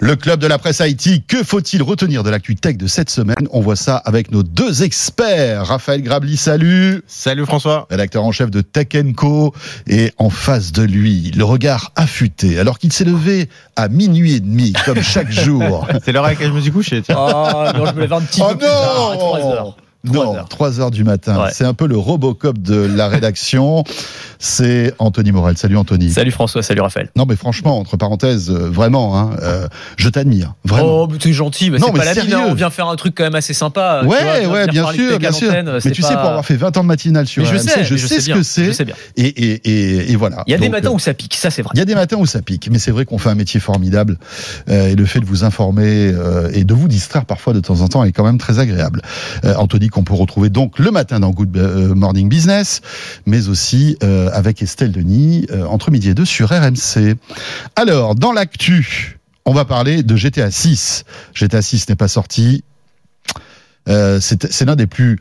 Le club de la presse Haïti, que faut-il retenir de l'actu tech de cette semaine? On voit ça avec nos deux experts. Raphaël Grabli, salut Salut François Rédacteur en chef de Tech Co. Et en face de lui, le regard affûté, alors qu'il s'est levé à minuit et demi, comme chaque jour. C'est l'heure à laquelle je me suis couché, tiens. Oh non, je me lève un petit Oh peu plus tard, à non 3 heures. Non, heures. 3 heures du matin. Ouais. C'est un peu le Robocop de la rédaction. C'est Anthony Morel. Salut Anthony. Salut François, salut Raphaël. Non mais franchement, entre parenthèses, euh, vraiment, hein, euh, je t'admire. Vraiment. Oh, mais t'es gentil, mais c'est pas la vie, sérieux. hein, on vient faire un truc quand même assez sympa. tu vois, Ouais, ouais, bien sûr, bien sûr. Mais tu sais, pour avoir fait 20 ans de matinale sur Mais je RMC, sais, je sais ce bien, que c'est. Et, et, et, et voilà. Il y a des Donc, matins euh, où ça pique, ça c'est vrai. Il y a des matins où ça pique, mais c'est vrai qu'on fait un métier formidable euh, et le fait de vous informer euh, et de vous distraire parfois de temps en temps est quand même très agréable. Euh, Qu'on peut retrouver donc le matin dans Good euh, Morning Business, mais aussi euh, avec Estelle Denis euh, entre midi et deux sur RMC. Alors dans l'actu, on va parler de GTA 6. GTA 6 n'est pas sorti. C'est l'un des plus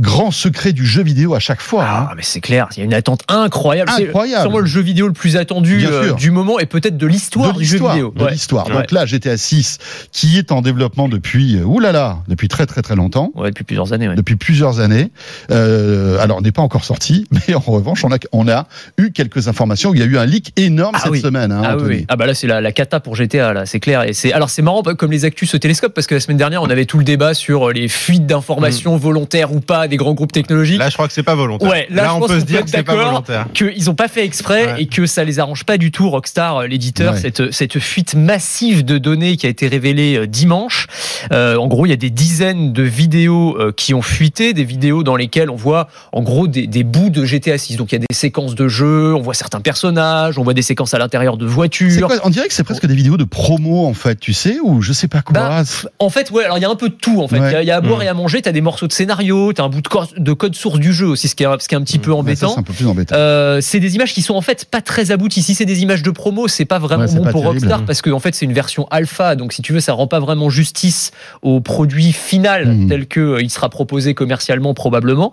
grands secrets du jeu vidéo à chaque fois. hein. Ah, mais c'est clair, il y a une attente incroyable. C'est Incroyable. sûrement le jeu vidéo le plus attendu euh, du moment et peut-être de l'histoire du jeu vidéo. de Ouais. l'histoire. Ouais. Donc là, GTA 6, qui est en développement depuis, euh, oulala, depuis très très très longtemps, Ouais, depuis plusieurs années. ouais. depuis plusieurs années. Euh, alors, on n'est pas encore sorti, mais en revanche, on a, on a eu quelques informations. Il y a eu un leak énorme Ah cette oui. semaine, hein, Ah oui. Ah bah là c'est la, la cata pour GTA là, c'est clair et c'est alors c'est marrant comme les actus se télescopent parce que la semaine dernière on avait tout le débat sur les fuites d'informations volontaires ou pas des grands groupes technologiques. Là, je crois que c'est pas volontaire. Ouais, là, je on pense peut se dire que c'est pas d'accord. volontaire. qu'ils n'ont pas fait exprès Ouais. et que ça les arrange pas du tout, Rockstar, euh, l'éditeur, Ouais. cette, cette fuite massive de données qui a été révélée euh, dimanche. Euh, en gros, il y a des dizaines de vidéos qui ont fuité, des vidéos dans lesquelles on voit en gros des, des bouts de GTA 6. Donc il y a des séquences de jeu, on voit certains personnages, on voit des séquences à l'intérieur de voitures. quoi On dirait que c'est presque des vidéos de promo, en fait, tu sais, ou je sais pas quoi. Bah, En fait, ouais, alors il y a un peu de tout en fait. Il Ouais. y a- il y, a à boire Mm. et à manger, t'as des morceaux de scénario, t'as un bout de, cor- de code source du jeu aussi, ce qui est, ce qui est un petit peu ça, embêtant. c'est un peu plus embêtant. Euh, c'est des images qui sont en fait pas très abouties. Si c'est des images de promo, c'est pas vraiment Ouais, c'est bon pas pour terrible. Rockstar parce que en fait c'est une version alpha. Donc si tu veux, ça rend pas vraiment justice au produit final Mhm. tel que euh, il sera proposé commercialement probablement.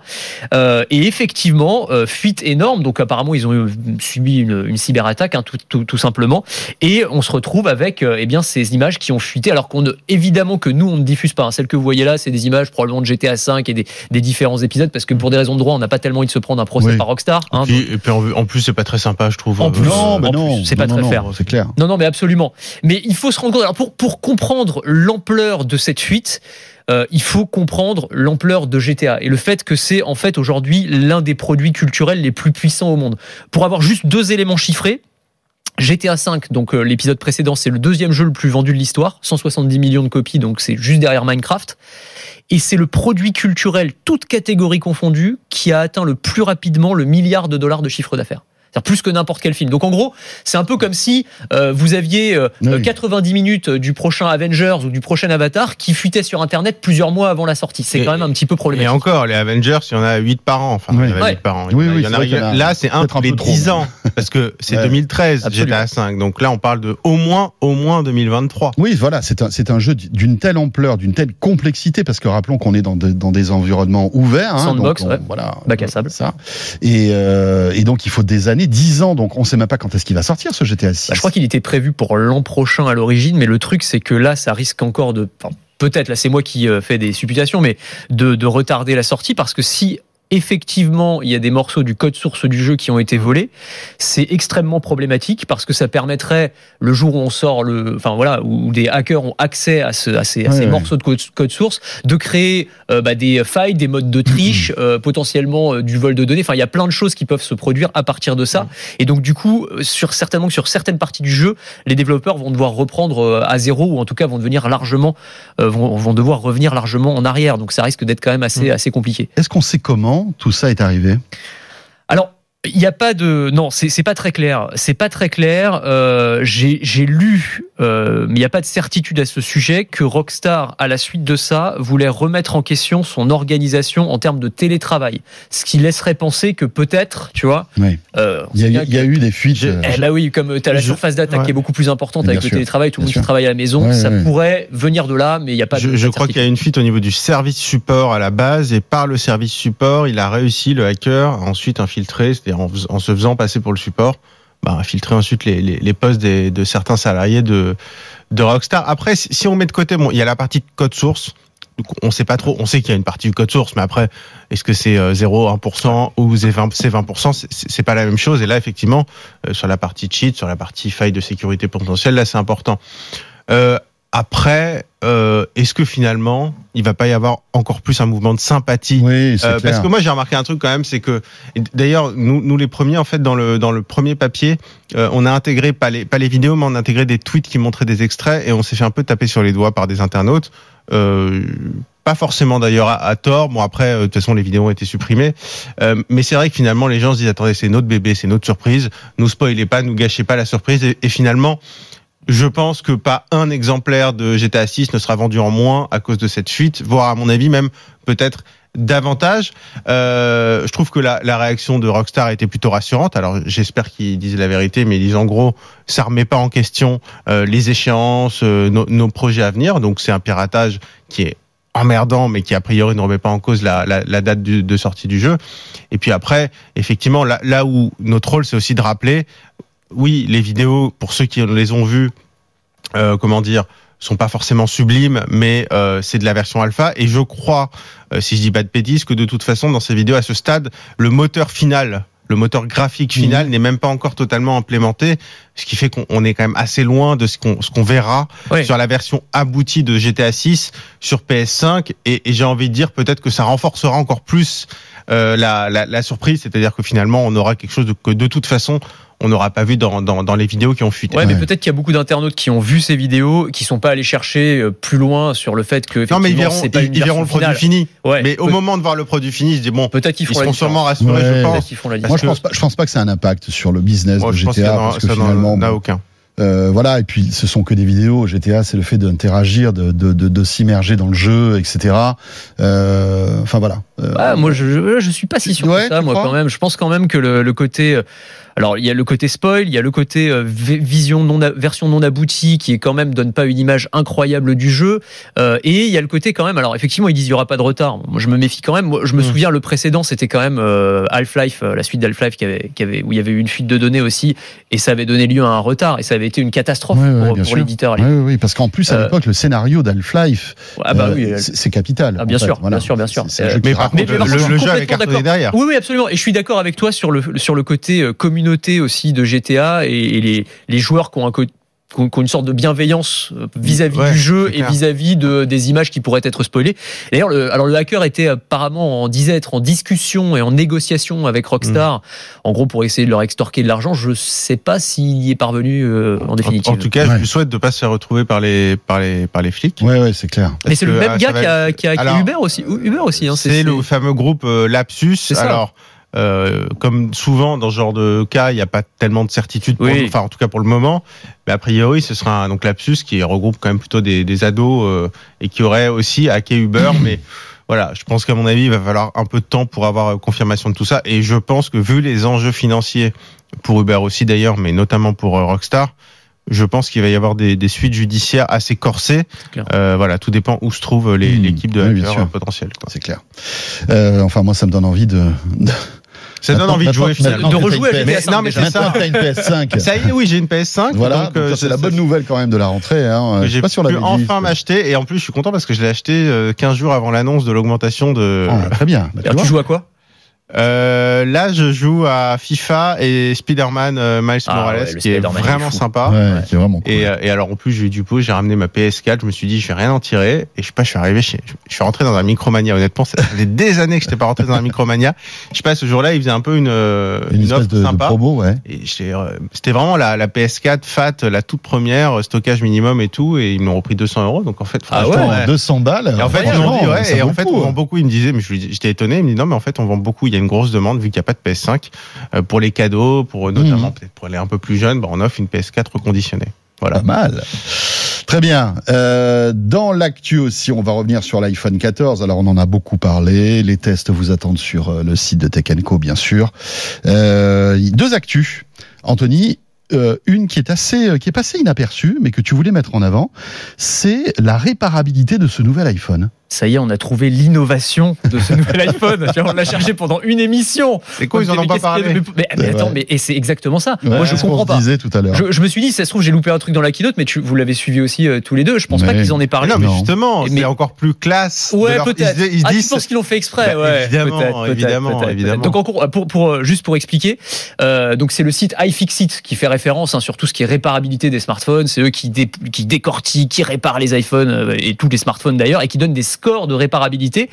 Euh, et effectivement, euh, fuite énorme. Donc apparemment ils ont eu- subi une, une cyberattaque, hein, tout, tout, tout simplement. Et on se retrouve avec eh bien ces images qui ont fuité, alors qu'on ne, évidemment que nous on ne diffuse pas. hein. Celles que vous voyez là, c'est des images probablement de GTA 5 et des, des différents épisodes parce que pour des raisons de droit, on n'a pas tellement envie de se prendre un procès Oui. par Rockstar. hein. Puis- et puis en, plus, c'est pas très sympa, je trouve. En plus, non, bah c'est pas non, très non, fair. C'est clair. Non, non, mais absolument. Mais il faut se rendre compte. Alors pour, pour comprendre l'ampleur de cette fuite, euh, il faut comprendre l'ampleur de GTA et le fait que c'est en fait aujourd'hui l'un des produits culturels les plus puissants au monde. Pour avoir juste deux éléments chiffrés. GTA 5, donc euh, l'épisode précédent, c'est le deuxième jeu le plus vendu de l'histoire, 170 millions de copies, donc c'est juste derrière Minecraft. Et c'est le produit culturel, toute catégorie confondue, qui a atteint le plus rapidement le milliard de dollars de chiffre d'affaires. C'est-à-dire plus que n'importe quel film. Donc en gros, c'est un peu comme si euh, vous aviez euh, Oui. euh, 90 minutes du prochain Avengers ou du prochain Avatar qui fuitait sur Internet plusieurs mois avant la sortie. C'est Et- quand même un petit peu Et problématique. encore, les Avengers, il y en a 8 par an. Enfin, Ouais. il y en a Ouais. 8 par an. Oui, a- oui, a Là, c'est un tous les peu trop. 10 ans. Parce que c'est Ouais. 2013, Absolument. GTA 5. Donc là, on parle de au moins, au moins 2023. Oui, voilà, c'est un, c'est un jeu d'une telle ampleur, d'une telle complexité, parce que rappelons qu'on est dans, de- dans des environnements ouverts. hein, Sandbox, donc on- ouais. Voilà. Bac à sable. Ça. Et, euh, et donc, il faut des années, 10 ans, donc on sait même pas quand est-ce qu'il va sortir, ce GTA 6. Bah, je crois qu'il était prévu pour l'an prochain à l'origine, mais le truc c'est que là, ça risque encore de, peut-être là c'est moi qui euh, fais des supputations, mais de retarder la sortie parce que si effectivement il y a des morceaux du code source du jeu qui ont été volés, c'est extrêmement problématique parce que ça permettrait le jour où on sort le, enfin voilà, où des hackers ont accès à, ce, à ces, à Ouais, ces ouais. morceaux de code, code source, de créer euh, bah, des failles, des modes de triche, euh, potentiellement euh, du vol de données. Enfin, il y a plein de choses qui peuvent se produire à partir de ça. Et donc du coup, sur certainement que sur certaines parties du jeu, les développeurs vont devoir reprendre à zéro ou en tout cas vont devenir largement, vont, vont devoir revenir largement en arrière. Donc ça risque d'être quand même assez assez compliqué. Est-ce qu'on sait comment tout ça est arrivé? Il n'y a pas de non, c'est pas très clair. C'est pas très clair. Euh, J'ai j'ai lu, euh, mais il n'y a pas de certitude à ce sujet que Rockstar, à la suite de ça, voulait remettre en question son organisation en termes de télétravail, ce qui laisserait penser que peut-être, tu vois, Oui. euh, on Il y, a, eu- il y a eu des fuites. J'ai- euh, Eh bah oui, comme tu as la Je- surface d'attaque ouais. qui est beaucoup plus importante Bien avec le sûr. télétravail, tout le monde sûr. qui travaille à la maison, Ouais, ça ouais. pourrait venir de là, mais il n'y a pas Je, de. je crois qu'il y a une fuite au niveau du service support à la base et par le service support, il a réussi le hacker à ensuite infiltrer, c'est-à-dire en, se faisant passer pour le support, bah, filtrer ensuite les, les, postes de certains salariés de, de Rockstar. Après, si on met de côté, bon, il y a la partie de code source. Donc, on sait pas trop. On sait qu'il y a une partie du code source, mais après, est-ce que c'est euh, 0, 1% ou c'est 20%, c'est 20% C'est- C'est pas la même chose. Et là, effectivement, euh, sur la partie cheat, sur la partie faille de sécurité potentielle, là, c'est important. Euh, après, euh, est-ce que finalement, il va pas y avoir encore plus un mouvement de sympathie Oui, c'est euh, parce que moi j'ai remarqué un truc quand même, c'est que d'ailleurs nous, nous les premiers en fait dans le dans le premier papier, euh, on a intégré pas les pas les vidéos, mais on a intégré des tweets qui montraient des extraits et on s'est fait un peu taper sur les doigts par des internautes. Euh, pas forcément d'ailleurs à, à tort. Bon après, euh, de toute façon les vidéos ont été supprimées, Euh, mais c'est vrai que finalement les gens se disent attendez c'est notre bébé, c'est notre surprise, nous spoilez pas, nous gâchez pas la surprise et, et finalement. Je pense que pas un exemplaire de GTA 6 ne sera vendu en moins à cause de cette fuite, voire à mon avis même peut-être davantage. Euh, je trouve que la, la réaction de Rockstar était plutôt rassurante. Alors j'espère qu'ils disent la vérité, mais ils disent en gros, ça remet pas en question euh, les échéances, euh, nos, projets à venir. Donc c'est un piratage qui est emmerdant, mais qui a priori ne remet pas en cause la, la, la date de sortie du jeu. Et puis après, effectivement, là, là où notre rôle, c'est aussi de rappeler, oui, les vidéos, pour ceux qui les ont vues, euh, comment dire, sont pas forcément sublimes, mais euh, c'est de la version alpha. Et je crois, euh, si je dis pas de bêtises, que de toute façon, dans ces vidéos, à ce stade, le moteur final, le moteur graphique final n'est même pas encore totalement implémenté, ce qui fait qu'on on est quand même assez loin de ce qu'on ce qu'on verra sur la version aboutie de GTA 6 sur PS5. Et, et j'ai envie de dire peut-être que ça renforcera encore plus euh, la, la, la surprise, c'est-à-dire que finalement, on aura quelque chose de, que de toute façon, on n'aura pas vu dans, dans, dans les vidéos qui ont fuité. Ouais, mais Ouais. peut-être qu'il y a beaucoup d'internautes qui ont vu ces vidéos, qui sont pas allés chercher euh, plus loin sur le fait que Non, mais ils verront, c'est pas ils, verront le produit finale. fini. Ouais, mais au moment de voir le produit fini, ils se disent bon, peut-être qu'ils ils font la seront différence. sûrement rassurés, Ouais. je pense. qu'ils font la Moi, je pense pas, je pense pas que ça a un impact sur le business Moi, de je pense que GTA ça parce que finalement, n'a aucun. euh, voilà. Et puis, ce sont que des vidéos. GTA, c'est le fait d'interagir, de, de, de, de s'immerger dans le jeu, etc. Euh, Enfin voilà. Euh, Ah, moi, je, je, je suis pas si sûr Ouais, de ça, moi, quand même. Je pense quand même que le, le côté. euh, Alors, il y a le côté spoil, il y a le côté euh, vi- vision non, version non aboutie qui est quand même donne pas une image incroyable du jeu. Euh, et il y a le côté quand même. Alors, effectivement, ils disent il y aura pas de retard. Moi, je me méfie quand même. Moi, je me Mm. souviens, le précédent, c'était quand même Half-Life, la suite d'Half-Life qui avait, qui avait, où il y avait eu une fuite de données aussi. Et ça avait donné lieu à un retard. Et ça avait été une catastrophe Ouais, ouais, pour, l'éditeur. Oui, oui, parce qu'en plus, à l'époque, le scénario d'Half-Life, Ah, bah oui. c'est capital. Ah, bien fait, sûr, voilà. bien sûr, bien sûr. Mais par contre, Mais- le, jeu derrière. Oui, oui, absolument. Et je suis d'accord avec toi sur le, sur le côté euh, communauté aussi de GTA et, et les, les joueurs qui ont, un co- qui ont- une sorte de bienveillance euh, vis-à-vis Ouais, du jeu et vis-à-vis de, des images qui pourraient être spoilées. D'ailleurs, le, alors le hacker était apparemment, on disait être en discussion et en négociation avec Rockstar, en gros pour essayer de leur extorquer de l'argent. Je sais pas s'il y est parvenu euh, en définitive. en tout cas, Ouais. je lui souhaite de pas se faire retrouver par les, par les, par les flics. Ouais, ouais, c'est clair. Mais c'est le même ah, gars va qui a, qui a, qui a Alors, Uber aussi. Uber aussi. Hein, C'est le fameux groupe euh, Lapsus. C'est ça. Euh, comme souvent dans ce genre de cas, il n'y a pas tellement de certitude, pour Oui. nous, enfin en tout cas pour le moment. Mais a priori, ce sera un, donc Lapsus qui regroupe quand même plutôt des, des ados euh, et qui aurait aussi hacké Uber. mais voilà, je pense qu'à mon avis, il va falloir un peu de temps pour avoir euh, confirmation de tout ça. Et je pense que vu les enjeux financiers pour Uber aussi d'ailleurs, mais notamment pour euh, Rockstar. Je pense qu'il va y avoir des, des suites judiciaires assez corsées. Euh, voilà, tout dépend où se trouve Mmh, l'équipe de oui, hackers euh, potentiels. C'est clair. Euh, enfin, moi, ça me donne envie de. Ça donne envie de jouer finalement. De rejouer GTA PS5, Mais non, mais c'est ça. T'as une PS5. Ça y est, oui, j'ai une PS5. Voilà, euh, c'est la bonne nouvelle quand même de la rentrée. Hein. Je sais J'ai pas si on pu l'avait dit. enfin m'acheter et en plus je suis content parce que je l'ai acheté euh, 15 jours avant l'annonce de l'augmentation de. Ah, très bien. Bah, tu joues à quoi? Euh, là, je joue à FIFA et Spider-Man euh, Miles Ah Morales, ouais, qui est est vraiment sympa. Ouais, c'est vraiment cool. Et, euh, et alors en plus j'ai eu du pot, j'ai ramené ma PS4, je me suis dit je vais rien en tirer et je sais pas, je suis arrivé chez, je suis rentré dans un Micromania honnêtement, ça faisait des années que j'étais pas rentré dans un Micromania. Je sais pas ce jour-là, il faisait un peu une euh, une, une, offre de, de sympa. promo, ouais. C'était vraiment la, la PS4 FAT, la toute première, stockage minimum et tout, et ils m'ont repris 200 euros. Donc en fait, Ah franchement, ouais. ouais. 200 balles. Et en fait, ils m'ont dit, ouais, et en fait, on hein. vend beaucoup. Ils me disaient, mais je j'étais étonné. Ils me dit, non, mais en fait, on vend beaucoup. Il y a une grosse demande vu qu'il n'y a pas de PS5 euh, pour les cadeaux, pour euh, notamment Mhm. peut-être pour les un peu plus jeunes, bah, on offre une PS4 reconditionnée. Voilà. Pas mal. Très bien. Euh, dans l'actu aussi, on va revenir sur l'iPhone 14. Alors, on en a beaucoup parlé. Les tests vous attendent sur le site de Tech Co, bien sûr. Euh, deux actus. Anthony, euh, une qui est assez, qui est passée inaperçue, mais que tu voulais mettre en avant, c'est la réparabilité de ce nouvel iPhone. Ça y est, on a trouvé l'innovation de ce nouvel iPhone. On l'a cherché pendant une émission. C'est quoi, ils en ont pas parlé Mais, attends, mais et c'est exactement ça. Ouais, Moi, je comprends pas. disait tout à l'heure. Je, je me suis dit, ça se trouve, j'ai loupé un truc dans la keynote, mais tu, vous l'avez suivi aussi euh, tous les deux. Je pense pas qu'ils en aient parlé. Non, mais justement, Mais- c'est encore plus classe. Ouais, leur- peut-être. Ils, ils ah, disent, tu penses qu'ils l'ont fait exprès Bah, ouais, évidemment, évidemment, évidemment. Donc, en cours, pour, pour, euh, juste pour expliquer, euh, donc c'est le site iFixit qui fait référence hein, sur tout ce qui est réparabilité des smartphones. C'est eux qui, dé- qui décortiquent, qui réparent les iPhones euh, et tous les smartphones d'ailleurs, et qui donnent des scores de réparabilité.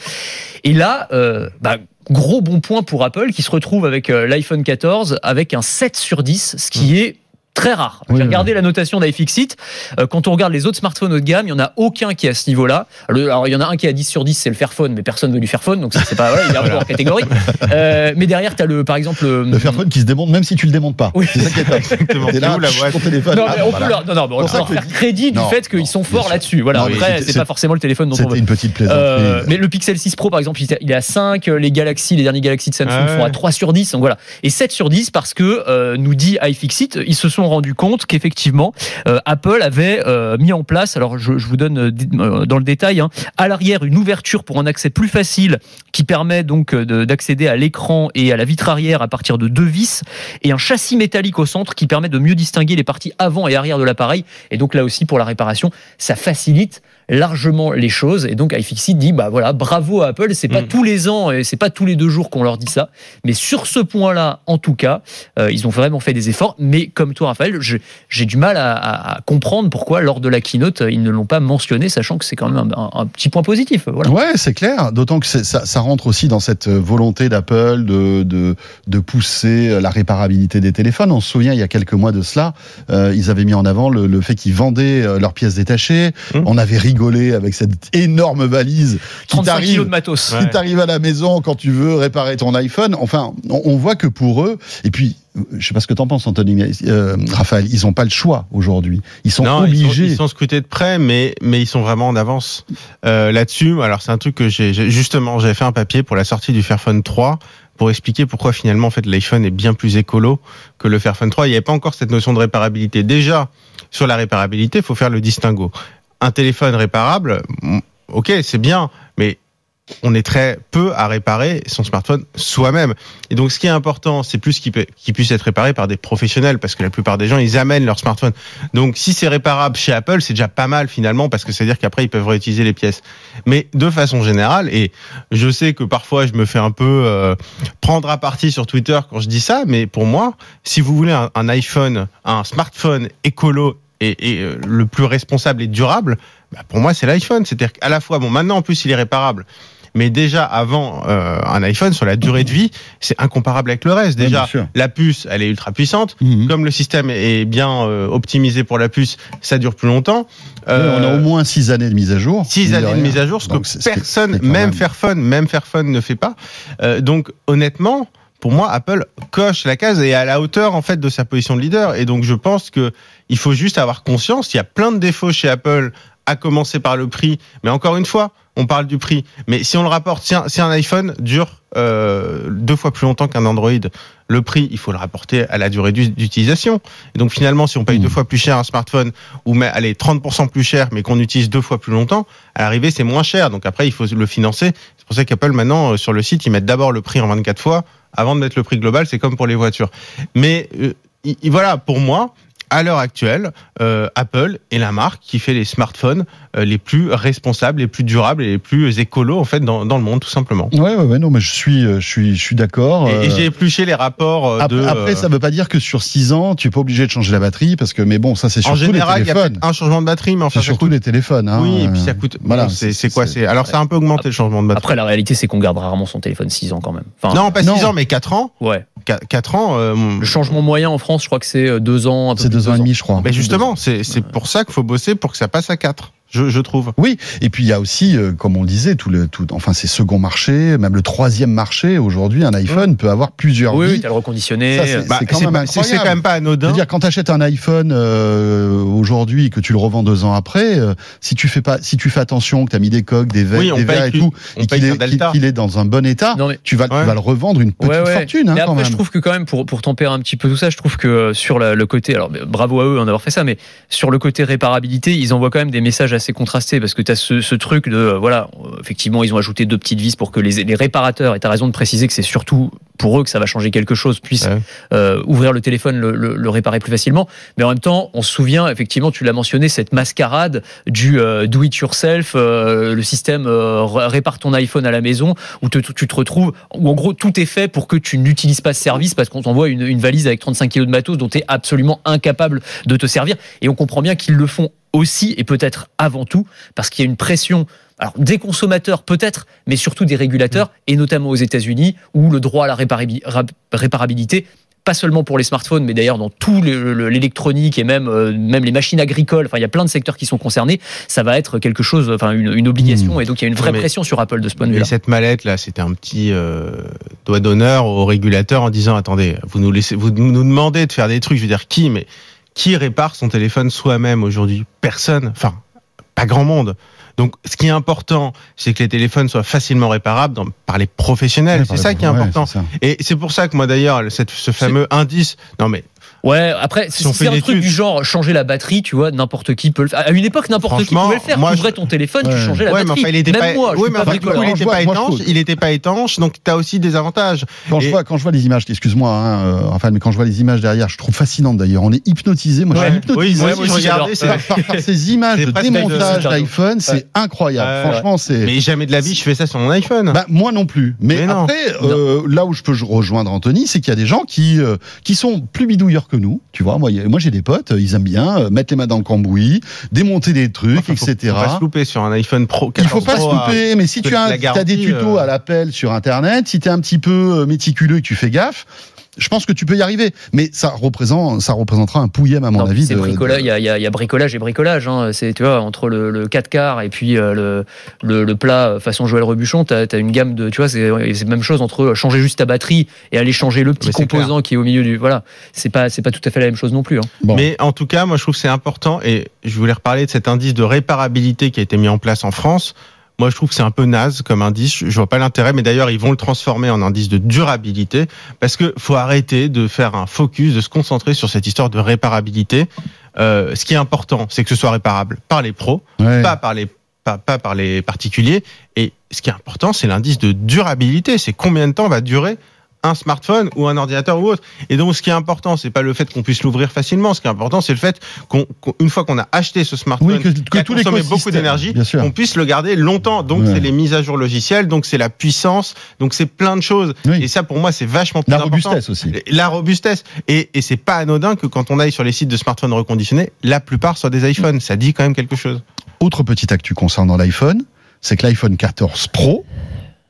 Et là, euh, bah, gros bon point pour Apple qui se retrouve avec euh, l'iPhone 14 avec un 7 sur 10, ce qui est très rare. Oui, J'ai oui. regardé la notation d'iFixit. Euh, quand on regarde les autres smartphones haut de gamme, il y en a aucun qui est à ce niveau-là. Alors il y en a un qui est à 10 sur 10, c'est le Fairphone, mais personne veut du Fairphone, donc ça, c'est pas voilà, il est un peu hors catégorie. Euh, mais derrière, tu as le par exemple le, Le Fairphone qui se démonte même si tu le démontes pas. Oui. C'est ça qui est. Exactement. T'es là, où la téléphone. non, Ah, mais on voilà. peut leur, non, on leur faire crédit du Non, fait qu'ils sont forts là-dessus. Voilà. Non, Après, c'est pas forcément le téléphone dont on veut. une petite plaisanterie. Euh, mais le Pixel 6 Pro, par exemple, il est- il est à 5. Les Galaxy, les derniers Galaxy de Samsung Ah ouais. sont à 3 sur 10. Donc voilà. Et 7 sur 10 parce que, euh, nous dit iFixit, ils se sont rendus compte qu'effectivement, euh, Apple avait euh, mis en place, alors je, vous donne euh, dans le détail, hein, à l'arrière une ouverture pour un accès plus facile qui permet donc de- d'accéder à l'écran et à la vitre arrière à partir de deux vis et un châssis métallique au centre qui permet de mieux distinguer les parties avant et arrière de l'appareil. Et donc là aussi, pour la réparation, ça facilite largement les choses. Et donc iFixit dit, bah voilà, bravo à Apple. C'est pas Mm. tous les ans et c'est pas tous les deux jours qu'on leur dit ça. Mais sur ce point-là, en tout cas, euh, ils ont vraiment fait des efforts. Mais comme toi, Raphaël, j'ai du mal à, comprendre pourquoi lors de la keynote, ils ne l'ont pas mentionné, sachant que c'est quand même un, un- un petit point positif. Voilà. Ouais, c'est clair. D'autant que ça, ça rentre aussi dans cette volonté d'Apple de, de, de pousser la réparabilité des téléphones. On se souvient, il y a quelques mois de cela, euh, ils avaient mis en avant le, le fait qu'ils vendaient euh, leurs pièces détachées. Mmh. On avait rigolé avec cette énorme valise qui 35 kilos t'arrive de matos. Ouais. qui t'arrive à la maison quand tu veux réparer ton iPhone. Enfin, on, on voit que pour eux, et puis, je sais pas ce que t'en penses, Anthony, mais, euh, Raphaël, ils ont pas le choix aujourd'hui. Ils sont Non, ils sont, obligés. ils sont scrutés de près, mais mais ils sont vraiment en avance euh, là-dessus. Alors c'est un truc que j'ai j'ai- justement j'avais fait un papier pour la sortie du Fairphone 3 pour expliquer pourquoi finalement en fait l'iPhone est bien plus écolo que le Fairphone 3. Il n'y avait pas encore cette notion de réparabilité. Déjà sur la réparabilité, il faut faire le distinguo. Un téléphone réparable, ok, c'est bien, mais on est très peu à réparer son smartphone soi-même. Et donc, ce qui est important, c'est plus qu'il puisse être réparé par des professionnels, parce que la plupart des gens, ils amènent leur smartphone. Donc, si c'est réparable chez Apple, c'est déjà pas mal finalement, parce que c'est-à-dire qu'après, ils peuvent réutiliser les pièces. Mais de façon générale, et je sais que parfois, je me fais un peu euh, prendre à partie sur Twitter quand je dis ça, mais pour moi, si vous voulez un, un iPhone, un smartphone écolo et, et, euh, le plus responsable et durable, bah, pour moi, c'est l'iPhone. C'est-à-dire qu'à la fois, bon, maintenant en plus, il est réparable. Mais déjà avant euh, un iPhone sur la durée de vie, c'est incomparable avec le reste. Déjà, la puce, elle est ultra puissante. Mhm. Comme le système est bien euh, optimisé pour la puce, ça dure plus longtemps. On a au moins six années de mise à jour. Six années de mise à jour, ce Donc, que personne, même même- Fairphone, même Fairphone ne fait pas. Donc honnêtement, pour moi, Apple coche la case et est à la hauteur en fait de sa position de leader. Et donc je pense que il faut juste avoir conscience. Il y a plein de défauts chez Apple, à commencer par le prix. Mais encore une fois, on parle du prix. Mais si on le rapporte, si un, si un iPhone dure euh, deux fois plus longtemps qu'un Android, le prix, il faut le rapporter à la durée d'u- d'utilisation. Et donc finalement, si on paye Mmh. deux fois plus cher un smartphone, ou mais allez 30% plus cher, mais qu'on utilise deux fois plus longtemps, à l'arrivée c'est moins cher. Donc après, il faut le financer. C'est pour ça qu'Apple maintenant euh, sur le site, ils mettent d'abord le prix en 24 fois avant de mettre le prix global. C'est comme pour les voitures. Mais euh, il- il- voilà, pour moi. À l'heure actuelle, euh, Apple est la marque qui fait les smartphones euh, les plus responsables, les plus durables et les plus écolos en fait dans, dans le monde tout simplement. Ouais, ouais, ouais, non, mais je suis, euh, je suis, je suis d'accord. Et, et euh, j'ai épluché les rapports euh, Après, de. après, ça veut pas dire que sur 6 ans, tu es pas obligé de changer la batterie, parce que, mais bon, ça, c'est en surtout général, les il y a téléphones. un changement de batterie, mais enfin, C'est ça surtout coûte- les téléphones. Hein. Oui, et puis ça coûte. Voilà, bon, c'est quoi c'est- alors ça a un peu augmenté le changement de batterie. Après, la réalité, c'est qu'on garde rarement son téléphone 6 ans quand même. Enfin, non, pas non. 6 ans, mais 4 ans. ouais. 4 ans. euh, Le changement moyen en France, je crois que c'est 2 ans. un peu C'est plus de deux ans et demi, je crois. mais justement, c'est c'est pour ça qu'il faut bosser pour que ça passe à 4 je, je trouve. Oui, et puis il y a aussi, euh, comme on le disait, tout le, tout, enfin, c'est second marché, même le troisième marché. Aujourd'hui, un iPhone peut avoir plusieurs Oui, vies. oui, t'as le reconditionné. Ça, c'est- Bah, quand même pas- c'est- c'est incroyable. quand même pas Je anodin. veux dire, quand tu achètes un iPhone euh, aujourd'hui et que tu le revends deux ans après, euh, si tu fais pas, si tu fais attention, que tu as mis des coques, des verres, Oui, des verres et tout, et qu'il est, dans un bon état, Non, mais tu vas, Ouais. tu vas le revendre une petite Ouais, ouais. fortune, hein, mais quand après, même. je trouve que quand même, pour, pour tempérer un petit peu tout ça, je trouve que sur la- le côté, alors bravo à eux hein, d'avoir fait ça, mais sur le côté réparabilité, ils envoient quand même des messages assez assez contrasté parce que tu as ce, ce, truc de euh, voilà, effectivement, ils ont ajouté deux petites vis pour que les, les réparateurs, et tu as raison de préciser que c'est surtout pour eux que ça va changer quelque chose, puissent ouais. euh, ouvrir le téléphone, le, le, le, réparer plus facilement. Mais en même temps, on se souvient, effectivement, tu l'as mentionné, cette mascarade du euh, do it yourself, euh, le système répare ton iPhone à la maison, où te, tu te retrouves, où en gros tout est fait pour que tu n'utilises pas ce service parce qu'on t'envoie une, une valise avec 35 kilos de matos dont tu es absolument incapable de te servir. Et on comprend bien qu'ils le font aussi et peut-être avant tout parce qu'il y a une pression alors des consommateurs peut-être, mais surtout des régulateurs, et notamment aux États-Unis, où le droit à la réparabilité pas seulement pour les smartphones, mais d'ailleurs dans tout l'électronique et même euh, même les machines agricoles. Enfin, il y a plein de secteurs qui sont concernés. Ça va être quelque chose, enfin une, une obligation, mmh. et donc il y a une vraie mais, pression sur Apple de ce point de vue. Et cette mallette là, c'était un petit euh, doigt d'honneur aux régulateurs en disant attendez, vous nous laissez, vous nous demandez de faire des trucs. Je veux dire qui, mais qui répare son téléphone soi-même aujourd'hui? Personne. Enfin, pas grand monde. Donc, ce qui est important, c'est que les téléphones soient facilement réparables dans, par les professionnels. Ouais, c'est ça qui est important. Ouais. Et c'est pour ça que moi, d'ailleurs, ce fameux indice. Non, mais Ouais, après, si c'est un truc du genre changer la batterie, tu vois, n'importe qui peut le faire. À une époque, n'importe qui pouvait le faire. Moi, tu ouvrais ton téléphone, ouais. tu changeais la ouais, batterie. Mais enfin, il était Même pas... moi, oui, mais enfin, coup, il n'était pas étanche. Il n'était pas étanche, donc tu as aussi des avantages. Quand, Et... je vois, quand je vois les images, excuse-moi, hein, euh, enfin, mais quand je vois les images derrière, je trouve fascinante d'ailleurs. On est hypnotisé. Moi, je suis hypnotisé. Oui, moi aussi, regardez, par, par, ces images de démontage d'iPhone, c'est incroyable. Franchement, c'est. Mais jamais de la vie, je fais ça sur mon iPhone. Bah, moi non plus. Mais après, là où je peux rejoindre Anthony, c'est qu'il y a des gens qui qui sont plus bidouilleurs que nous. Tu vois, moi, moi j'ai des potes ils aiment bien euh, mettre les mains dans le cambouis, démonter des trucs, enfin, etc. Faut pas se louper sur un iPhone Pro. Il faut pas se louper, mais si tu as, as, des tutos euh... à l'appel sur Internet, si tu es un petit peu euh, méticuleux et que tu fais gaffe, je pense que tu peux y arriver, mais ça représente, ça représentera un pouillem à mon non, avis. Il de... y, a, y, a, bricolage et bricolage. Hein. C'est tu vois entre le, le 4 quarts et puis euh, le, le, le, plat façon Joël Rebuchon, t'as as une gamme de, tu vois, c'est la même chose entre changer juste ta batterie et aller changer le petit composant clair. qui est au milieu du, voilà, c'est pas c'est pas tout à fait la même chose non plus. Hein. Bon. Mais en tout cas, moi je trouve que c'est important et je voulais reparler de cet indice de réparabilité qui a été mis en place en France. Moi, je trouve que c'est un peu naze comme indice. Je vois pas l'intérêt, mais d'ailleurs, ils vont le transformer en indice de durabilité parce que faut arrêter de faire un focus, de se concentrer sur cette histoire de réparabilité. Euh, ce qui est important, c'est que ce soit réparable par les pros, ouais. pas par les pas, pas par les particuliers. Et ce qui est important, c'est l'indice de durabilité. C'est combien de temps va durer un smartphone ou un ordinateur ou autre. Et donc, ce qui est important, c'est pas le fait qu'on puisse l'ouvrir facilement. Ce qui est important, c'est le fait qu'une fois qu'on a acheté ce smartphone, oui, que, que consommé beaucoup d'énergie, qu'on puisse le garder longtemps. Donc, ouais. c'est les mises à jour logicielles, donc c'est la puissance, donc c'est plein de choses. Oui. Et ça, pour moi, c'est vachement plus la important. La robustesse aussi. La robustesse. Et, et c'est pas anodin que quand on aille sur les sites de smartphones reconditionnés, la plupart soient des iPhones. Ça dit quand même quelque chose. Autre petite actu concernant l'iPhone, c'est que l'iPhone 14 Pro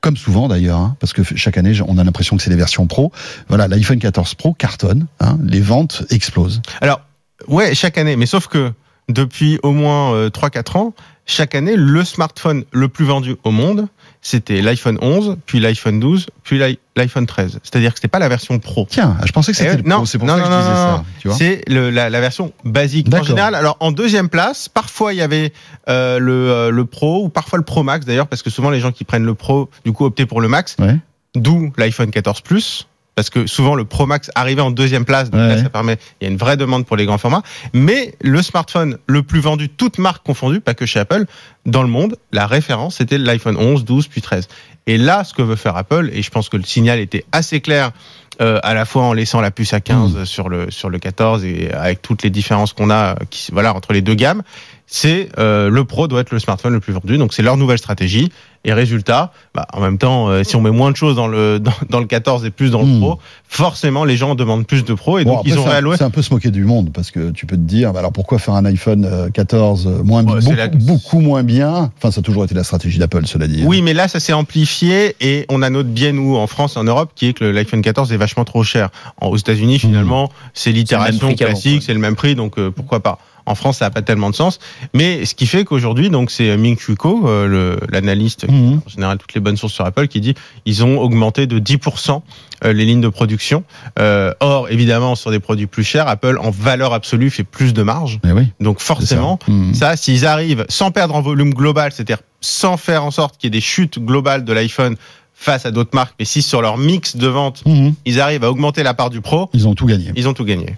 comme souvent d'ailleurs, hein, parce que chaque année on a l'impression que c'est les versions pro. Voilà, l'iPhone 14 Pro cartonne, hein, les ventes explosent. Alors ouais, chaque année, mais sauf que depuis au moins euh, 3-4 ans, chaque année, le smartphone le plus vendu au monde, c'était l'iPhone 11, puis l'iPhone 12, puis l'iPhone 13. C'est-à-dire que c'était pas la version pro. Tiens, je pensais que c'était le pro. C'est pour non, ça que non, je disais ça. C'est la, la, version basique. En général, alors en deuxième place, parfois il y avait euh, le, euh, le Pro ou parfois le Pro Max d'ailleurs, parce que souvent les gens qui prennent le Pro, du coup, optaient pour le Max. Ouais. D'où l'iPhone 14 Plus parce que souvent le Pro Max arrivait en deuxième place, donc ouais. là ça permet, il y a une vraie demande pour les grands formats. Mais le smartphone le plus vendu, toutes marques confondues, pas que chez Apple, dans le monde, la référence c'était l'iPhone 11, 12 puis 13. Et là, ce que veut faire Apple, et je pense que le signal était assez clair. Euh, à la fois en laissant la puce à 15 mmh. sur le sur le 14 et avec toutes les différences qu'on a qui voilà entre les deux gammes, c'est euh, le Pro doit être le smartphone le plus vendu. Donc c'est leur nouvelle stratégie. Et résultat, bah, en même temps, euh, si on met moins de choses dans le dans, dans, le 14 et plus dans le Hmm. Pro, forcément les gens demandent plus de Pro et Bon, donc ils ont c'est un- réalloué. C'est un peu se moquer du monde parce que tu peux te dire, bah alors pourquoi faire un iPhone euh, 14 euh, moins Ouais, bi- c'est beaucoup, la- beaucoup moins bien? Enfin, ça a toujours été la stratégie d'Apple, cela dit. Oui, mais là, ça s'est amplifié et on a notre biais, nous, en France et en Europe, qui est que l'iPhone 14 est vachement trop cher. En- aux États-Unis, finalement, c'est l'itération classique, c'est le même prix, donc euh, pourquoi pas en France, ça n'a pas tellement de sens. Mais ce qui fait qu'aujourd'hui, donc c'est Ming Chi Kuo, euh, l'analyste, qui Mhm. en général toutes les bonnes sources sur Apple, qui dit ils ont augmenté de 10% euh, les lignes de production. Euh, or, évidemment, sur des produits plus chers, Apple, en valeur absolue, fait plus de marge. Oui. Donc c'est ça. forcément, Mhm. ça, s'ils arrivent sans perdre en volume global, c'est-à-dire sans faire en sorte qu'il y ait des chutes globales de l'iPhone face à d'autres marques, mais si sur leur mix de vente, Mhm. ils arrivent à augmenter la part du pro, Ils ont tout gagné. ils ont tout gagné.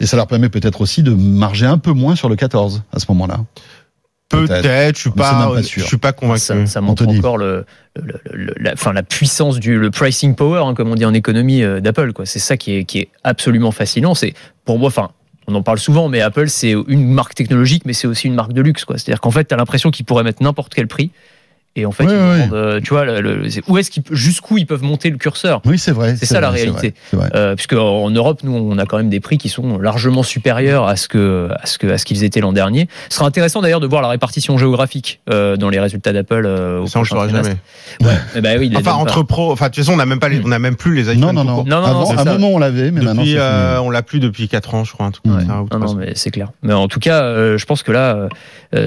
Et ça leur permet peut-être aussi de marger un peu moins sur le 14 à ce moment-là. Peut-être, je suis pas, pas je suis pas convaincu. Ça, ça montre Anthony. encore le, le- le- la, enfin, la puissance du le pricing power, hein, comme on dit en économie euh, d'Apple. quoi. C'est ça qui est, qui est absolument fascinant. C'est pour moi, enfin. On en parle souvent, mais Apple, c'est une marque technologique, mais c'est aussi une marque de luxe. quoi. C'est-à-dire qu'en fait, tu as l'impression qu'ils pourraient mettre n'importe quel prix. Et en fait, Ouais, ils ouais, euh, tu vois, le- le- c'est- où est-ce qu'ils, jusqu'où ils peuvent monter le curseur? Oui, c'est vrai. C'est ça, la vrai, réalité. vrai, euh, puisque en Europe, nous, on a quand même des prix qui sont largement supérieurs à ce que à ce que à ce qu'ils étaient l'an dernier. Ce sera intéressant d'ailleurs de voir la répartition géographique euh, dans les résultats d'Apple. Euh, Ça, on le prochain saura jamais. Eh ben oui, Enfin, donnent pas. entre pro, enfin, de toute façon, on n'a même pas les, on n'a même plus les iPhones. Non, non, non. Non, non, Avant, non, c'est à un moment, on l'avait, mais maintenant, Depuis, euh, fini. on l'a plus depuis 4 ans, je crois, un truc Ouais. comme ça. ou Non, non, mais c'est clair. Mais en tout cas, je pense que là,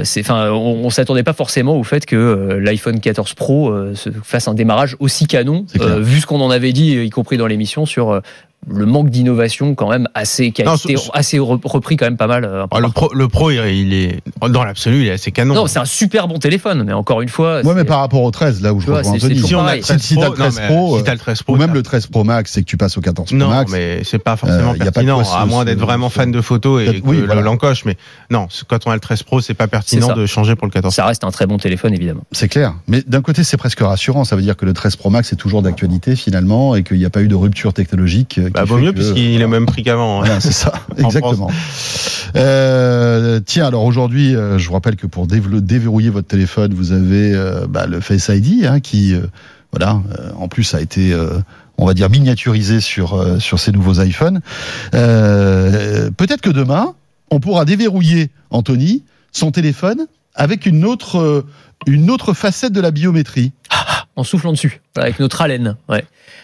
c'est, enfin, on, s'attendait pas forcément au fait que l'iPhone 14 Pro euh, se fasse un démarrage aussi canon, euh, vu ce qu'on en avait dit, y compris dans l'émission, sur euh, le manque d'innovation quand même assez, qui a Non, été ce- assez re- repris quand même pas mal. euh, Ah, le pro, le pro, il est dans l'absolu, il est assez canon. Non, c'est un super bon téléphone, mais encore une fois. Ouais, mais par rapport au 13, là où je vois, Anthony. si on a pareil. le 13 Si- si t'as le Pro, 13 non, mais Pro, si t'as le 13 Pro, Ou même le 13 Pro Max, c'est que tu passes au 14 Pro Non, Max. mais c'est pas forcément Euh, y a pas de pertinent, se- à moins d'être vraiment fan de photos et que Oui, le voilà. l'encoche. Mais non, quand on a le 13 Pro, c'est pas pertinent de changer pour le 14 Ça reste un très bon téléphone, évidemment. C'est clair. Mais d'un côté, c'est presque rassurant. Ça veut dire que le 13 Pro Max est toujours d'actualité finalement et qu'il n'y a pas eu de rupture technologique. Bah, vaut mieux puisqu'il est au même prix qu'avant. hein. Voilà, c'est ça, En exactement. Euh, tiens, alors aujourd'hui, euh, je vous rappelle que pour dév- déverrouiller votre téléphone, vous avez euh, bah, le Face ID hein, qui, euh, voilà, en plus a été, on va dire, miniaturisé sur sur ces nouveaux iPhones. Euh, Peut-être que demain, on pourra déverrouiller Anthony son téléphone avec une autre une autre facette de la biométrie. En soufflant dessus, avec notre haleine. Ouais.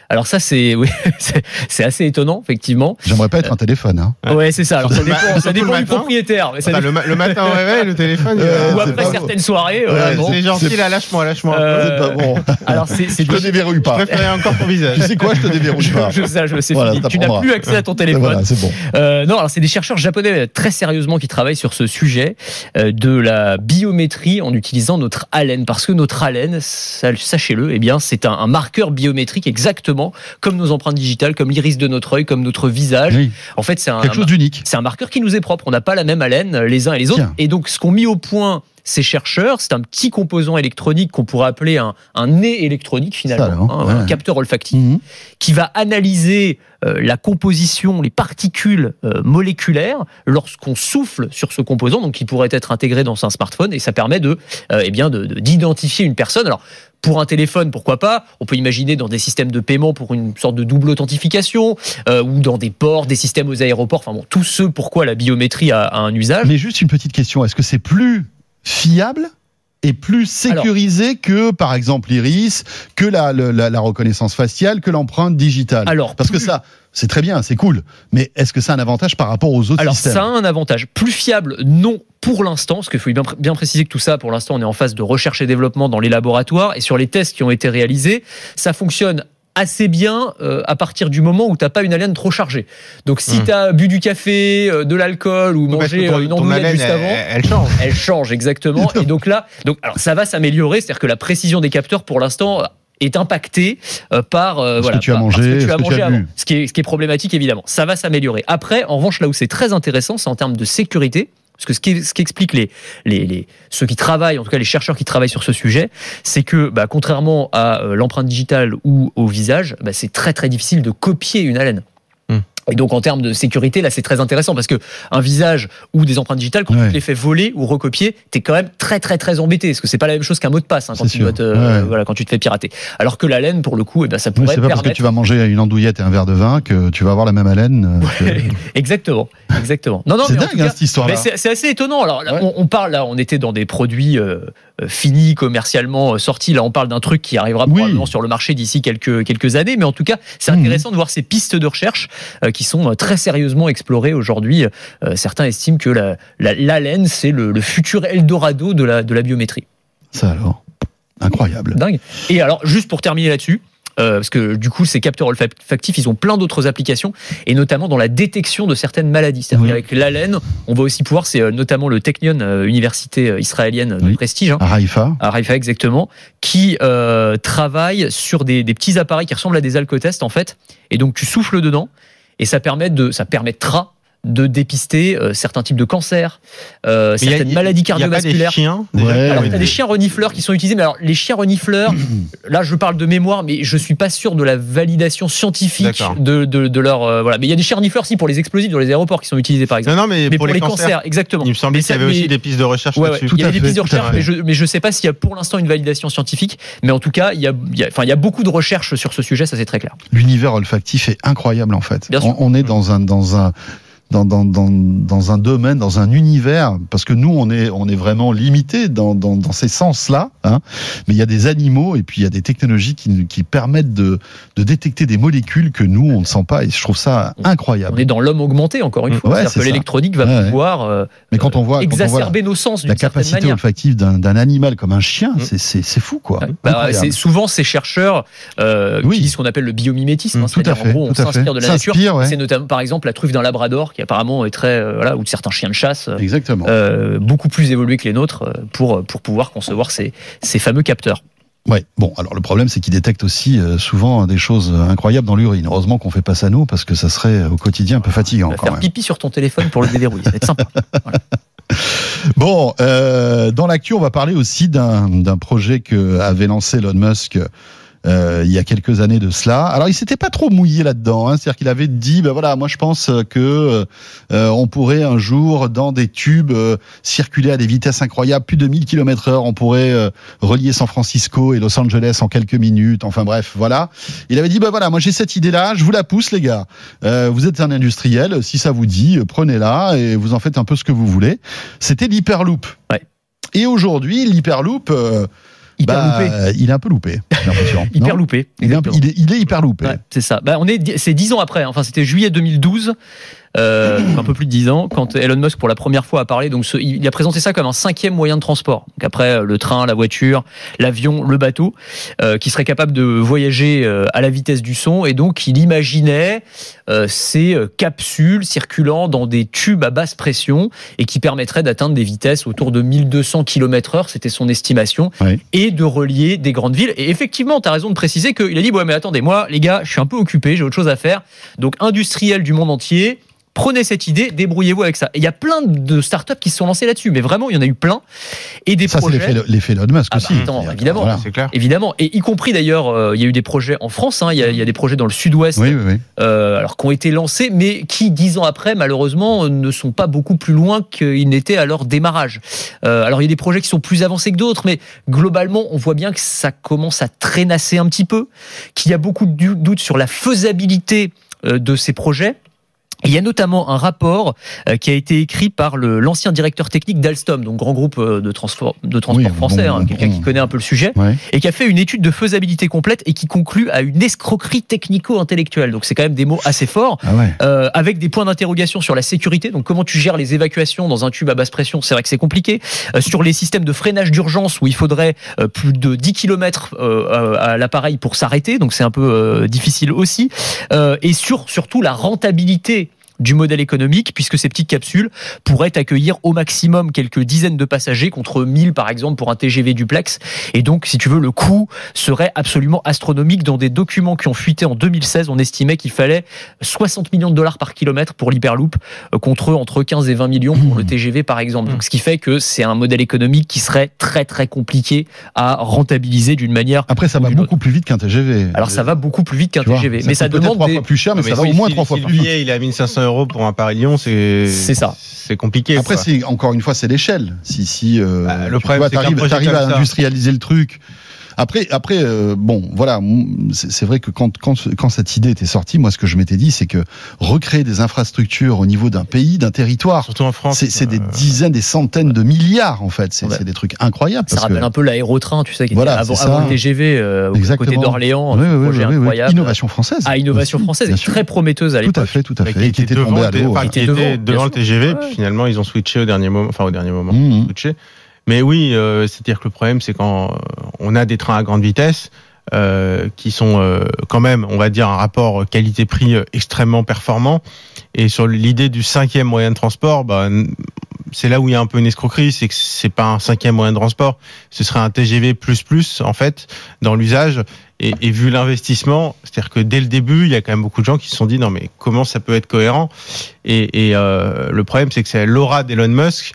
Alors ça, c'est oui, c'est assez étonnant, effectivement. J'aimerais pas être un téléphone. Hein. Ouais. C'est ça. Alors ça dépend, ma- ça surtout dépend le du propriétaire. Mais ça Enfin, dépend- le, ma- le matin au réveil, le téléphone. Euh, ou c'est après certaines soirées. Ouais, voilà, bon. c'est gentil, là, lâche-moi, lâche-moi. Euh, C'est pas bon. Alors c'est Je te déverrouille Je pas. préférais encore ton visage. Tu sais quoi, je te déverrouille pas. je, ça, je sais Voilà, fini. Tu n'as plus accès à ton téléphone. Voilà, c'est bon. Euh, non, alors c'est des chercheurs japonais euh, très sérieusement qui travaillent sur ce sujet euh, de la biométrie en utilisant notre haleine, parce que notre haleine, sa- eh bien c'est un, un marqueur biométrique exactement comme nos empreintes digitales, comme l'iris de notre œil, comme notre visage. Oui, En fait, c'est un, quelque chose d'unique. c'est un marqueur qui nous est propre. On n'a pas la même haleine les uns et les autres. Tiens. Et donc, ce qu'ont mis au point ces chercheurs, c'est un petit composant électronique qu'on pourrait appeler un, un nez électronique finalement, alors, hein, ouais. un capteur olfactif Mhm. qui va analyser euh, la composition, les particules euh, moléculaires lorsqu'on souffle sur ce composant, donc qui pourrait être intégré dans un smartphone, et ça permet de, euh, eh bien, de- de- d'identifier une personne. Alors pour un téléphone, pourquoi pas On peut imaginer dans des systèmes de paiement pour une sorte de double authentification, euh, ou dans des ports, des systèmes aux aéroports. Enfin bon, tout ce pourquoi la biométrie a, a un usage. Mais juste une petite question, est-ce que c'est plus fiable et plus sécurisé que, par exemple, l'iris, que la, le- la, la reconnaissance faciale, que l'empreinte digitale Alors, Parce que ça, c'est très bien, c'est cool. Mais est-ce que c'est un avantage par rapport aux autres Alors systèmes ça a un avantage. Plus fiable, non pour l'instant, parce qu'il faut bien, bien préciser que tout ça, pour l'instant, on est en phase de recherche et développement dans les laboratoires, et sur les tests qui ont été réalisés, ça fonctionne assez bien euh, à partir du moment où t'as pas une haleine trop chargée. Donc si Mmh. tu as bu du café, euh, de l'alcool ou mangé ton- euh, une andouillette juste avant, Elle change. elle change exactement. et donc là, donc alors ça va s'améliorer, c'est-à-dire que la précision des capteurs pour l'instant est impactée par euh, Ce voilà que tu as par- mangé, parce que tu ce que tu mangé as avant. bu. Ce qui est ce qui est problématique évidemment. Ça va s'améliorer. Après, en revanche, là où c'est très intéressant, c'est en termes de sécurité. Parce que ce qui, les, ceux qui travaillent, en tout cas les chercheurs qui travaillent sur ce sujet, c'est que bah, contrairement à euh, l'empreinte digitale ou au visage, bah, c'est très très difficile de copier une haleine. Et donc en termes de sécurité, là c'est très intéressant parce que un visage ou des empreintes digitales, quand Ouais. tu les fais voler ou recopier, t'es quand même très très très embêté parce que c'est pas la même chose qu'un mot de passe hein, quand tu dois te, euh, voilà quand tu te fais pirater. Alors que la laine pour le coup, eh ben ça Oui, pourrait c'est pas parce que tu vas manger une andouillette et un verre de vin que tu vas avoir la même haleine. euh, exactement, exactement. Non non, c'est dingue cas, hein, cette histoire-là. c'est assez étonnant. Alors, là, on, on parle là, on était dans des produits euh, euh, finis, commercialement sortis. Là, on parle d'un truc qui arrivera Oui. probablement sur le marché d'ici quelques quelques années. Mais en tout cas, c'est Mhm. intéressant de voir ces pistes de recherche euh, qui sont euh, très sérieusement explorées aujourd'hui. Euh, certains estiment que la, la, l'haleine, c'est le, le futur Eldorado de la de la biométrie. Ça alors, incroyable. Dingue. Et alors, juste pour terminer là-dessus. euh, parce que du coup, ces capteurs olfactifs, ils ont plein d'autres applications, et notamment dans la détection de certaines maladies. C'est-à-dire Oui. qu'avec l'haleine, on va aussi pouvoir, c'est notamment le Technion, euh, université israélienne de Oui. prestige, hein, À Haïfa, à Haïfa exactement, qui euh, travaille sur des, des petits appareils qui ressemblent à des alcotests en fait, et donc tu souffles dedans, et ça permet de, ça permettra de dépister euh, certains types de cancers, euh, certaines il y a- maladies Il y a pas des cardiovasculaires. chiens. Ouais, déjà, Alors, des chiens renifleurs qui sont utilisés, mais alors les chiens renifleurs, là je parle de mémoire, mais je suis pas sûr de la validation scientifique de, de, de leur. euh, voilà. Mais il y a des chiens renifleurs, si, pour les explosifs dans les aéroports qui sont utilisés par exemple. Non, non, mais, mais pour, les cancers, exactement. il me semblait qu'il y avait aussi des pistes de recherche Ouais, là-dessus. Il y avait des fait, pistes de recherche, mais je, mais je sais pas s'il y a pour l'instant une validation scientifique. Mais en tout cas, il y a, il y a- enfin, il y a beaucoup de recherches sur ce sujet, ça c'est très clair. L'univers olfactif est incroyable en fait. Bien sûr. On, on est dans un dans un dans, dans, dans, dans un domaine, dans un univers, parce que nous, on est, on est vraiment limité dans, ces sens-là, hein, mais il y a des animaux et puis il y a des technologies qui, qui permettent de, de détecter des molécules que nous, on ne sent pas, et je trouve ça On incroyable. est dans l'homme augmenté, encore une Mm. fois. Ouais, C'est-à-dire c'est que l'électronique va Ouais, pouvoir euh, Mais quand on voit, quand on voit la, exacerber nos sens la capacité manière. olfactive d'un animal comme un chien, Mm. c'est- fou, quoi. Ouais. Bah, c'est souvent ces chercheurs euh, Oui. utilisent ce qu'on appelle le biomimétisme, Mm, hein, tout à c'est-à-dire fait, en gros on s'inspire de la nature. C'est notamment par exemple la truffe d'un labrador qui apparemment est très euh, voilà ou de certains chiens de chasse euh, Exactement. euh, beaucoup plus évolués que les nôtres pour pour pouvoir concevoir ces ces fameux capteurs. Ouais. Bon, alors le problème, c'est qu'ils détectent aussi euh, souvent des choses incroyables dans l'urine. Heureusement qu'on fait pas ça nous, parce que ça serait au quotidien un peu fatigant quand faire même. pipi sur ton téléphone pour le déverrouiller, ça va être sympa. Bon, euh, dans l'actu, on va parler aussi d'un d'un projet que avait lancé Elon Musk. Euh, il y a quelques années de cela. Alors, il s'était pas trop mouillé là-dedans. Hein. C'est-à-dire qu'il avait dit, ben voilà, moi je pense que euh, on pourrait un jour dans des tubes euh, circuler à des vitesses incroyables, plus de 1000 km heure. On pourrait relier San Francisco et Los Angeles en quelques minutes. Enfin bref, voilà. Il avait dit, ben voilà, moi j'ai cette idée-là, je vous la pousse les gars. Vous êtes un industriel, si ça vous dit, prenez-la et vous en faites un peu ce que vous voulez. C'était l'Hyperloop. Ouais. Et aujourd'hui, l'Hyperloop, Hyper bah, loupé. il est un peu loupé, j'ai l'impression. Hyper Non loupé. il est, un- exactement. il, est, il est hyper loupé. Ouais, c'est ça. Bah, on est, c'est dix ans après. hein. Enfin, c'était juillet 2012, euh, un peu plus de dix ans, quand Elon Musk pour la première fois a parlé. Donc, ce- il a présenté ça comme un cinquième moyen de transport. Donc après, euh, le train, la voiture, l'avion, le bateau, euh, qui serait capable de voyager euh, à la vitesse du son. Et donc, il imaginait euh, ces euh, capsules circulant dans des tubes à basse pression et qui permettraient d'atteindre des vitesses autour de 1200 km/h. C'était son estimation Ouais. et de relier des grandes villes. Et effectivement, tu as raison de préciser qu'il a dit Ouais, mais attendez, moi, les gars, je suis un peu occupé, j'ai autre chose à faire. Donc, industriels du monde entier, prenez cette idée, débrouillez-vous avec ça. Et il y a plein de startups qui se sont lancées là-dessus, mais vraiment, il y en a eu plein. Et des Ça, c'est projets. l'effet l'effet Elon Musk Ah bah, aussi. attends, C'est-à-dire, évidemment. voilà. C'est clair. Évidemment, et y compris d'ailleurs, euh, il y a eu des projets en France, hein, il, y a, il y a des projets dans le sud-ouest Oui, oui, oui. euh, alors qui ont été lancés, mais qui dix ans après, malheureusement, ne sont pas beaucoup plus loin qu'ils n'étaient à leur démarrage. Euh, alors il y a des projets qui sont plus avancés que d'autres, mais globalement, on voit bien que ça commence à traînasser un petit peu, qu'il y a beaucoup de doutes sur la faisabilité euh, de ces projets. Il y a notamment un rapport euh, qui a été écrit par le- l'ancien directeur technique d'Alstom, donc grand groupe euh, de transport, de transport Oui, français, bon, hein, quelqu'un bon. qui connaît un peu le sujet Ouais. et qui a fait une étude de faisabilité complète et qui conclut à une escroquerie technico-intellectuelle. Donc c'est quand même des mots assez forts. Ah ouais. Euh, avec des points d'interrogation sur la sécurité, donc comment tu gères les évacuations dans un tube à basse pression, c'est vrai que c'est compliqué. Euh, sur les systèmes de freinage d'urgence où il faudrait euh, plus de 10 km à l'appareil pour s'arrêter, donc c'est un peu euh, difficile aussi. Euh, et sur surtout la rentabilité du modèle économique, puisque ces petites capsules pourraient accueillir au maximum quelques dizaines de passagers contre 1000 par exemple pour un TGV duplex. Et donc, si tu veux, le coût serait absolument astronomique. Dans des documents qui ont fuité en 2016, on estimait qu'il fallait 60 millions de dollars par kilomètre pour l'Hyperloop, euh, contre entre 15 et 20 millions pour le TGV par exemple. Donc, ce qui fait que c'est un modèle économique qui serait très très compliqué à rentabiliser d'une manière. Après, ça va beaucoup plus vite qu'un TGV. Alors, ça va beaucoup plus vite qu'un vois, TGV, mais ça peut-être demande trois des... fois plus cher, mais, ça va au moins trois fois plus billet il est à 1500 euros pour un Paris-Lyon, c'est C'est ça. C'est compliqué. Après, c'est encore une fois, c'est l'échelle. Si si, euh, Bah, le tu problème, vois, c'est à industrialiser le truc. Après, après, euh, bon, voilà, c'est vrai que quand, quand quand cette idée était sortie, moi, ce que je m'étais dit, c'est que recréer des infrastructures au niveau d'un pays, d'un territoire, surtout en France. c'est c'est des euh, dizaines, des centaines de milliards en fait. C'est Ouais. c'est des trucs incroyables. Ça parce rappelle que- un peu l'aérotrain, tu sais, qui Voilà, était avant, le TGV, euh, au côté d'Orléans, Oui, oui, projet oui, oui, oui. incroyable. Innovation française. à innovation aussi, française, et sûr. très prometteuse à Tout l'époque. à fait, tout à qui fait. Qui était devant tombé à le- l'eau. qui était devant, le TGV, puis finalement ils ont switché au dernier moment, enfin au dernier moment, ils ont switché. Mais oui, euh, c'est-à-dire que le problème, c'est quand euh, on a des trains à grande vitesse euh, qui sont euh, quand même, on va dire, un rapport qualité-prix euh, extrêmement performant. Et sur l'idée du cinquième moyen de transport, bah, c'est là où il y a un peu une escroquerie, c'est que c'est pas un cinquième moyen de transport, ce serait un TGV plus plus en fait dans l'usage. Et, et vu l'investissement, c'est-à-dire que dès le début, il y a quand même beaucoup de gens qui se sont dit non mais comment ça peut être cohérent? Et, et euh, le problème, c'est que c'est l'aura d'Elon Musk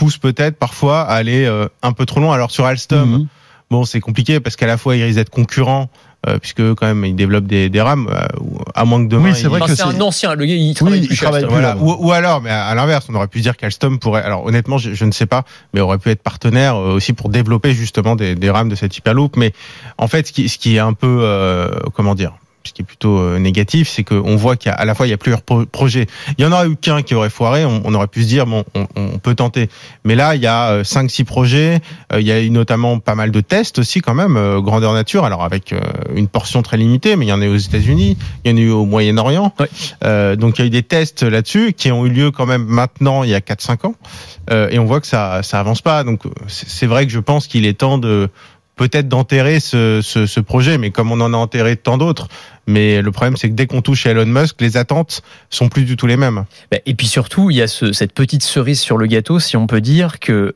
pousse peut-être parfois à aller euh, un peu trop loin. Alors sur Alstom, Mhm. bon c'est compliqué parce qu'à la fois il risque d'être concurrent. euh, puisque quand même ils développent des, des rames, euh, ou- à moins que demain. Oui, c'est ils- vrai Enfin, que c'est un ancien. Le gars, il travaille Oui, plus il chez travaille Alstom. plus Voilà. là-bas. Ou, ou alors, mais à, à l'inverse, on aurait pu dire qu'Alstom pourrait. Alors honnêtement, je, je ne sais pas, mais aurait pu être partenaire euh, aussi pour développer justement des, des rames de cette Hyperloop. Mais en fait, ce qui, ce qui est un peu, euh, comment dire, ce qui est plutôt euh, négatif, c'est qu'on voit qu'à la fois il y a plusieurs pro- projets. Il y en aurait eu qu'un qui aurait foiré. On, on aurait pu se dire bon, on, on peut tenter. Mais là, il y a euh, cinq, six projets. Euh, il y a eu notamment pas mal de tests aussi quand même, grandeur nature. Alors avec une portion très limitée, mais il y en a eu aux États-Unis, il y en a eu au Moyen-Orient. Ouais. Euh, donc il y a eu des tests là-dessus qui ont eu lieu quand même maintenant il y a 4-5 ans Euh, et on voit que ça ça avance pas donc c'est vrai que je pense qu'il est temps de peut-être d'enterrer ce, ce, ce projet mais comme on en a enterré tant d'autres mais le problème c'est que dès qu'on touche à Elon Musk les attentes sont plus du tout les mêmes Bah, Et puis surtout, il y a ce- cette petite cerise sur le gâteau, si on peut dire que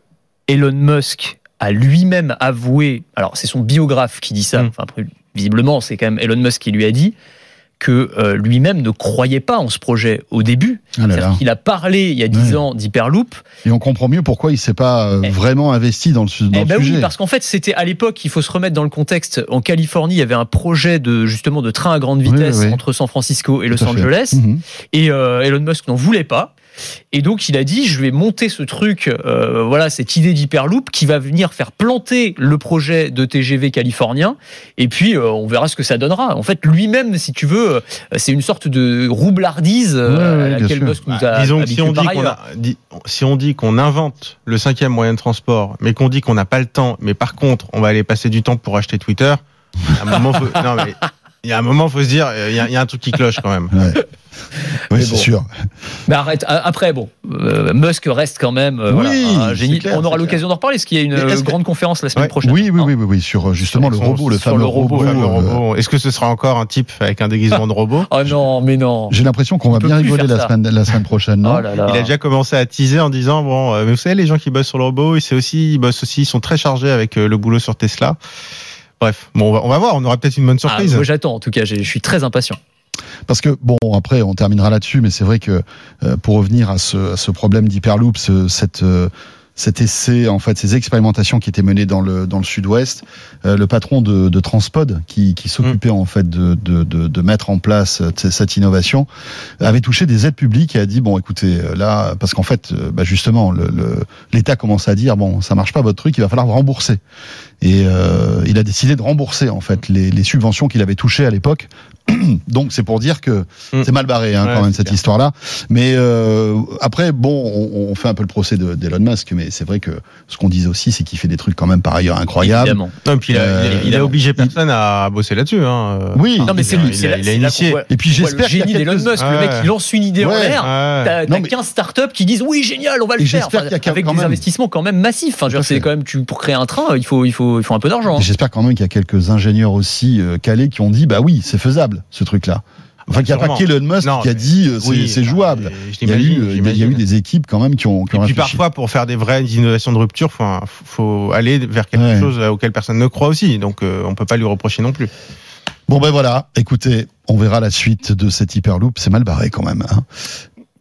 Elon Musk a lui-même avoué, alors c'est son biographe qui dit ça, Mm. enfin visiblement c'est quand même Elon Musk qui lui a dit que euh, lui-même ne croyait pas en ce projet au début. Ah là C'est-à-dire là. qu'il a parlé il y a 10 Ouais. ans d'Hyperloop. Et on comprend mieux pourquoi il s'est pas euh, Eh. vraiment investi dans le, dans Eh le ben sujet. oui, parce qu'en fait, c'était à l'époque, il faut se remettre dans le contexte. En Californie, il y avait un projet de justement de train à grande Oui, vitesse oui. entre San Francisco et Tout Los. Angeles. Mhm. Et euh, Elon Musk n'en voulait pas. Et donc il a dit je vais monter ce truc, euh, voilà cette idée d'hyperloop qui va venir faire planter le projet de TGV californien. Et puis euh, on verra ce que ça donnera. En fait lui-même, si tu veux, euh, c'est une sorte de roublardise euh, à laquelle. Musk nous a Bah, disons que on dit qu'on a si on dit qu'on invente le cinquième moyen de transport mais qu'on dit qu'on n'a pas le temps mais par contre on va aller passer du temps pour acheter Twitter à un moment faut, non mais il y a un moment faut se dire il y a, il y a un truc qui cloche quand même Ouais. Oui, c'est bon. sûr. Mais arrête. a- Après, bon, euh, Musk reste quand même euh, Oui, voilà, un c'est génie. clair, on aura l'occasion d'en reparler, parce qu'il y a une est-ce euh, que- grande conférence la semaine Ouais. prochaine. Oui, oui, Hein. oui, oui, oui, sur euh, justement le robot, le fameux le robot, euh. Est-ce que ce sera encore un type avec un déguisement de robot? Oh non, mais non. J'ai l'impression qu'on va bien rigoler la semaine, la semaine prochaine, non? Oh là là. Il a déjà commencé à teaser en disant bon, euh, mais vous savez les gens qui bossent sur le robot, c'est aussi ils bossent aussi, ils sont très chargés avec euh, le boulot sur Tesla. Bref, bon, on va, on va voir, on aura peut-être une bonne Ah, surprise. moi j'attends en tout cas, j'ai- je suis très impatient. Parce que, bon, après, on terminera là-dessus, mais c'est vrai que euh, pour revenir à ce, à ce problème d'Hyperloop, ce- cette, euh, cet essai, en fait, ces expérimentations qui étaient menées dans le, dans le sud-ouest, euh, le patron de, de Transpod, qui, qui s'occupait en fait de, de, de, de mettre en place euh, cette innovation, avait touché des aides publiques et a dit, bon, écoutez, euh, là, parce qu'en fait, euh, bah, justement, le- le- l'État commence à dire, bon, ça marche pas votre truc, il va falloir vous rembourser. Et euh, il a décidé de rembourser, en fait, les, les subventions qu'il avait touchées à l'époque. Donc, c'est pour dire que Mm. c'est mal barré, hein, Ouais, quand même, cette clair. histoire-là. Mais euh, après, bon, on, on fait un peu le procès de- d'Elon Musk, mais c'est vrai que ce qu'on disait aussi, c'est qu'il fait des trucs quand même par ailleurs incroyables. Évidemment. Non, puis il a, Euh, il a- il a évidemment. obligé personne à bosser là-dessus. Hein. Oui. Non mais c'est Il a- lui, il c'est a- il a initié. voit- Et puis j'espère le génie d'Elon Musk, le mec Ouais. il lance une idée en Ouais. l'air. Ouais. T'as Non, t'as mais- 15 startups qui disent oui génial on va le Et faire quand avec même- des investissements quand même massifs. Enfin, je veux Tout à dire, c'est quand même tu pour créer un train il faut il faut il faut un peu d'argent. hein. J'espère quand même qu'il y a quelques ingénieurs aussi euh, calés qui ont dit, bah oui, c'est faisable, ce truc-là. Enfin, qu'il n'y a pas qu'Elon Musk Non, qui a dit, euh, c'est Oui, c'est jouable. Il y, a eu, euh, il y a- il eu des équipes quand même qui ont, qui Et ont puis réfléchi. parfois, pour faire des vraies innovations de rupture, faut, faut aller vers quelque Ouais. chose auquel personne ne croit aussi. Donc, euh, on peut pas lui reprocher non plus. Bon ben voilà, écoutez, on verra la suite de cette Hyperloop. C'est mal barré quand même. hein.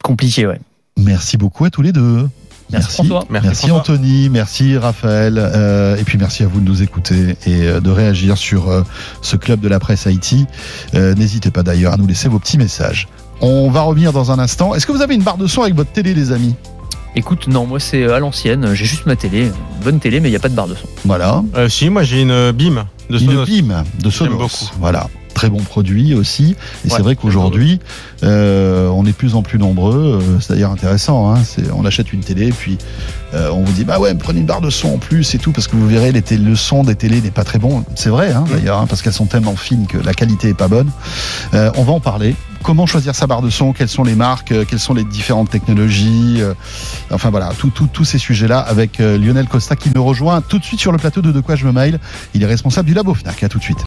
Compliqué ouais. Merci beaucoup à tous les deux. Merci, François. Merci, Merci François. Anthony, merci Raphaël, euh, et puis merci à vous de nous écouter et euh, de réagir sur euh, ce club de la presse Haïti. Euh, N'hésitez pas d'ailleurs à nous laisser vos petits messages. On va revenir dans un instant. Est-ce que vous avez une barre de son avec votre télé, les amis? Écoute non moi c'est à l'ancienne j'ai juste ma télé bonne télé mais il y a pas de barre de son. Voilà. Euh, si, moi j'ai une BIM de Une Sonos. BIM de Sonos. beaucoup. Voilà. Très bon produit aussi. Et c'est vrai qu'aujourd'hui, euh, on est de plus en plus nombreux. euh, c'est d'ailleurs intéressant. Hein, c'est- on achète une télé, puis euh, on vous dit bah ouais, prenez une barre de son en plus et tout, parce que vous verrez, les le son des télés n'est pas très bon. C'est vrai, hein, d'ailleurs, hein, parce qu'elles sont tellement fines que la qualité est pas bonne. Euh, on va en parler. Comment choisir sa barre de son? Quelles sont les marques? Quelles sont les différentes technologies? Euh, Enfin voilà, tout- tout- tous ces sujets-là avec Lionel Costa qui me rejoint tout de suite sur le plateau de De quoi je me mail. Il est responsable du labo Fnac. À tout de suite.